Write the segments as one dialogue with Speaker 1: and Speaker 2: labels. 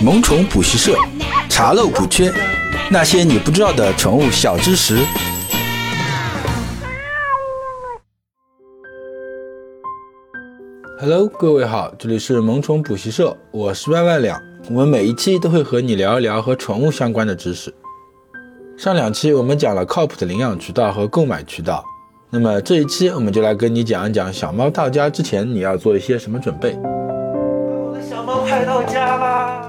Speaker 1: 萌宠补习社，查漏补缺，那些你不知道的宠物小知识。Hello，各位好，这里是萌宠补习社，我是万万两。我们每一期都会和你聊一聊和宠物相关的知识。上两期我们讲了靠谱的领养渠道和购买渠道，那么这一期我们就来跟你讲一讲小猫到家之前你要做一些什么准备。
Speaker 2: 我的小猫快到家啦！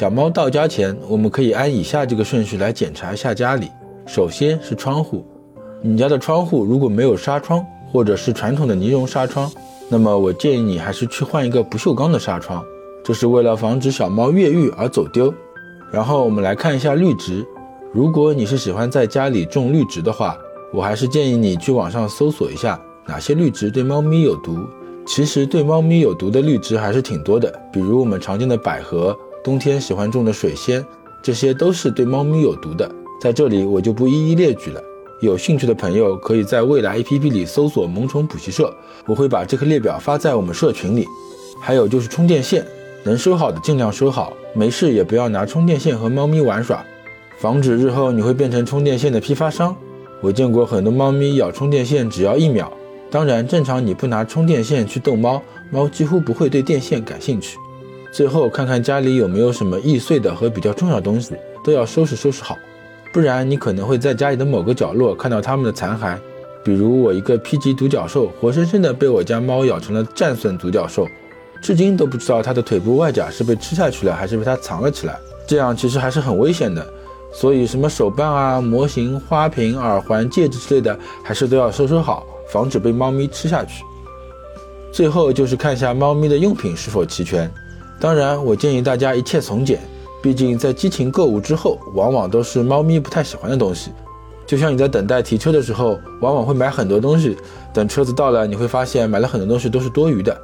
Speaker 1: 小猫到家前，我们可以按以下这个顺序来检查一下家里。首先是窗户，你家的窗户如果没有纱窗，或者是传统的尼龙纱窗，那么我建议你还是去换一个不锈钢的纱窗，这是为了防止小猫越狱而走丢。然后我们来看一下绿植，如果你是喜欢在家里种绿植的话，我还是建议你去网上搜索一下哪些绿植对猫咪有毒。其实对猫咪有毒的绿植还是挺多的，比如我们常见的百合。冬天喜欢种的水仙，这些都是对猫咪有毒的，在这里我就不一一列举了。有兴趣的朋友可以在未来 APP 里搜索“萌宠补习社”，我会把这个列表发在我们社群里。还有就是充电线，能收好的尽量收好，没事也不要拿充电线和猫咪玩耍，防止日后你会变成充电线的批发商。我见过很多猫咪咬充电线只要一秒，当然正常你不拿充电线去逗猫，猫几乎不会对电线感兴趣。最后看看家里有没有什么易碎的和比较重要的东西，都要收拾收拾好，不然你可能会在家里的某个角落看到它们的残骸。比如我一个 P 级独角兽，活生生的被我家猫咬成了战损独角兽，至今都不知道它的腿部外甲是被吃下去了，还是被它藏了起来。这样其实还是很危险的，所以什么手办啊、模型、花瓶、耳环、戒指之类的，还是都要收收好，防止被猫咪吃下去。最后就是看一下猫咪的用品是否齐全。当然，我建议大家一切从简，毕竟在激情购物之后，往往都是猫咪不太喜欢的东西。就像你在等待提车的时候，往往会买很多东西，等车子到了，你会发现买了很多东西都是多余的。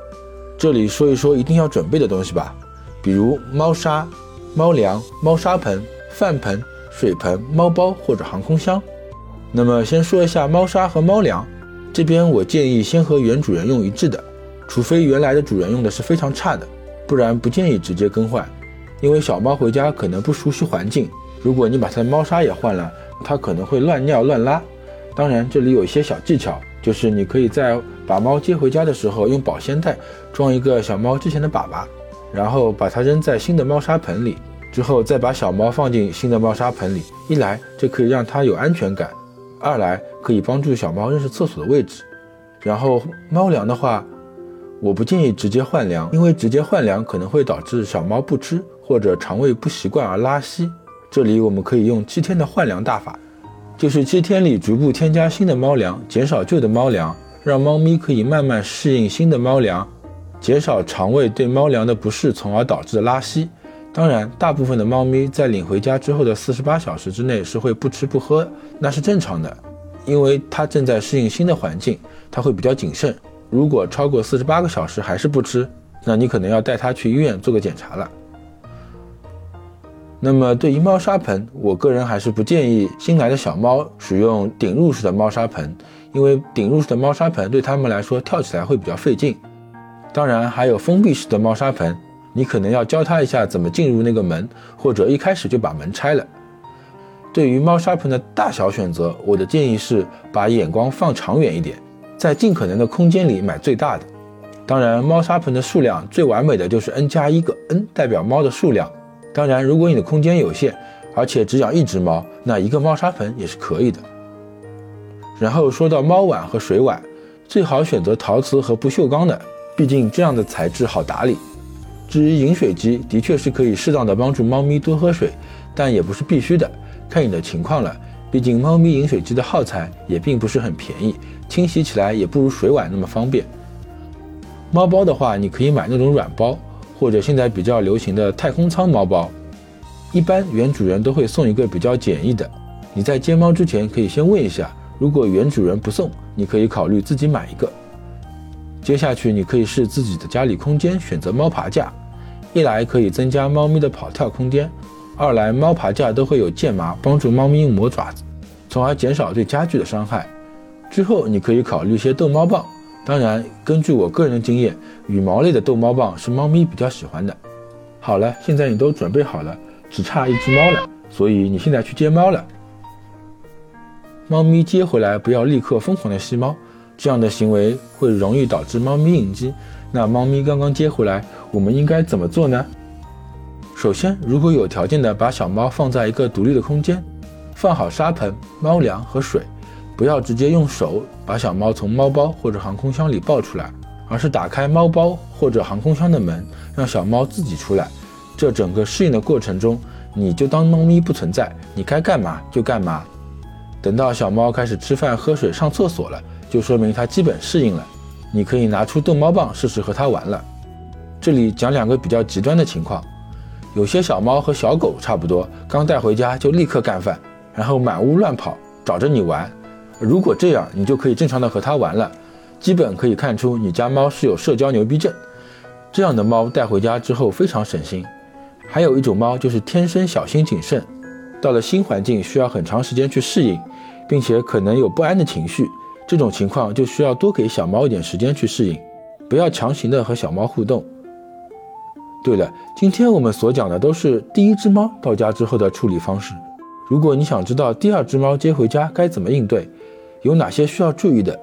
Speaker 1: 这里说一说一定要准备的东西吧，比如猫砂、猫粮、猫砂盆、饭盆、水盆、猫包或者航空箱。那么先说一下猫砂和猫粮，这边我建议先和原主人用一致的，除非原来的主人用的是非常差的。不然不建议直接更换，因为小猫回家可能不熟悉环境。如果你把它的猫砂也换了，它可能会乱尿乱拉。当然，这里有一些小技巧，就是你可以在把猫接回家的时候，用保鲜袋装一个小猫之前的粑粑，然后把它扔在新的猫砂盆里，之后再把小猫放进新的猫砂盆里。一来这可以让它有安全感，二来可以帮助小猫认识厕所的位置。然后猫粮的话。我不建议直接换粮，因为直接换粮可能会导致小猫不吃或者肠胃不习惯而拉稀。这里我们可以用七天的换粮大法，就是七天里逐步添加新的猫粮，减少旧的猫粮，让猫咪可以慢慢适应新的猫粮，减少肠胃对猫粮的不适，从而导致拉稀。当然，大部分的猫咪在领回家之后的四十八小时之内是会不吃不喝，那是正常的，因为它正在适应新的环境，它会比较谨慎。如果超过四十八个小时还是不吃，那你可能要带它去医院做个检查了。那么对于猫砂盆，我个人还是不建议新来的小猫使用顶入式的猫砂盆，因为顶入式的猫砂盆对它们来说跳起来会比较费劲。当然还有封闭式的猫砂盆，你可能要教它一下怎么进入那个门，或者一开始就把门拆了。对于猫砂盆的大小选择，我的建议是把眼光放长远一点。在尽可能的空间里买最大的。当然，猫砂盆的数量最完美的就是 n 加一个 n，代表猫的数量。当然，如果你的空间有限，而且只养一只猫，那一个猫砂盆也是可以的。然后说到猫碗和水碗，最好选择陶瓷和不锈钢的，毕竟这样的材质好打理。至于饮水机，的确是可以适当的帮助猫咪多喝水，但也不是必须的，看你的情况了。毕竟猫咪饮水机的耗材也并不是很便宜，清洗起来也不如水碗那么方便。猫包的话，你可以买那种软包，或者现在比较流行的太空舱猫包。一般原主人都会送一个比较简易的。你在接猫之前可以先问一下，如果原主人不送，你可以考虑自己买一个。接下去你可以视自己的家里空间选择猫爬架，一来可以增加猫咪的跑跳空间。二来，猫爬架都会有剑麻，帮助猫咪磨爪子，从而减少对家具的伤害。之后，你可以考虑一些逗猫棒。当然，根据我个人的经验，羽毛类的逗猫棒是猫咪比较喜欢的。好了，现在你都准备好了，只差一只猫了，所以你现在去接猫了。猫咪接回来，不要立刻疯狂的吸猫，这样的行为会容易导致猫咪应激。那猫咪刚刚接回来，我们应该怎么做呢？首先，如果有条件的，把小猫放在一个独立的空间，放好沙盆、猫粮和水，不要直接用手把小猫从猫包或者航空箱里抱出来，而是打开猫包或者航空箱的门，让小猫自己出来。这整个适应的过程中，你就当猫咪不存在，你该干嘛就干嘛。等到小猫开始吃饭、喝水、上厕所了，就说明它基本适应了，你可以拿出逗猫棒试试和它玩了。这里讲两个比较极端的情况。有些小猫和小狗差不多，刚带回家就立刻干饭，然后满屋乱跑，找着你玩。如果这样，你就可以正常的和它玩了。基本可以看出你家猫是有社交牛逼症。这样的猫带回家之后非常省心。还有一种猫就是天生小心谨慎，到了新环境需要很长时间去适应，并且可能有不安的情绪。这种情况就需要多给小猫一点时间去适应，不要强行的和小猫互动。对了，今天我们所讲的都是第一只猫到家之后的处理方式。如果你想知道第二只猫接回家该怎么应对，有哪些需要注意的，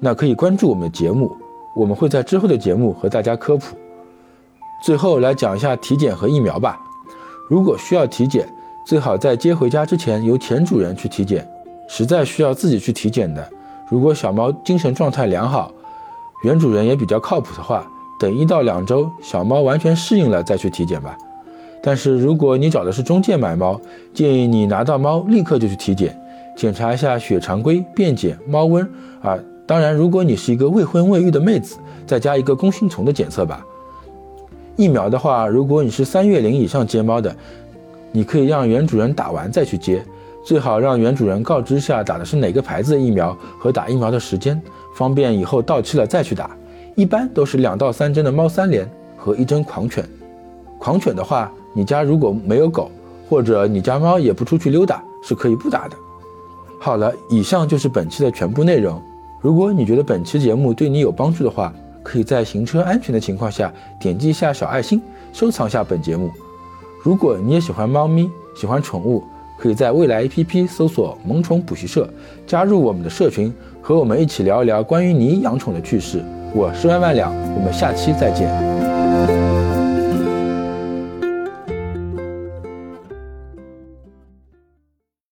Speaker 1: 那可以关注我们的节目，我们会在之后的节目和大家科普。最后来讲一下体检和疫苗吧。如果需要体检，最好在接回家之前由前主人去体检。实在需要自己去体检的，如果小猫精神状态良好，原主人也比较靠谱的话。等一到两周，小猫完全适应了再去体检吧。但是如果你找的是中介买猫，建议你拿到猫立刻就去体检，检查一下血常规、便检、猫瘟啊。当然，如果你是一个未婚未育的妹子，再加一个弓形虫的检测吧。疫苗的话，如果你是三月龄以上接猫的，你可以让原主人打完再去接，最好让原主人告知下打的是哪个牌子的疫苗和打疫苗的时间，方便以后到期了再去打。一般都是两到三针的猫三联和一针狂犬。狂犬的话，你家如果没有狗，或者你家猫也不出去溜达，是可以不打的。好了，以上就是本期的全部内容。如果你觉得本期节目对你有帮助的话，可以在行车安全的情况下点击一下小爱心，收藏下本节目。如果你也喜欢猫咪，喜欢宠物，可以在未来 APP 搜索“萌宠补习社”，加入我们的社群，和我们一起聊一聊关于你养宠的趣事。我是万万两，我们下期再见。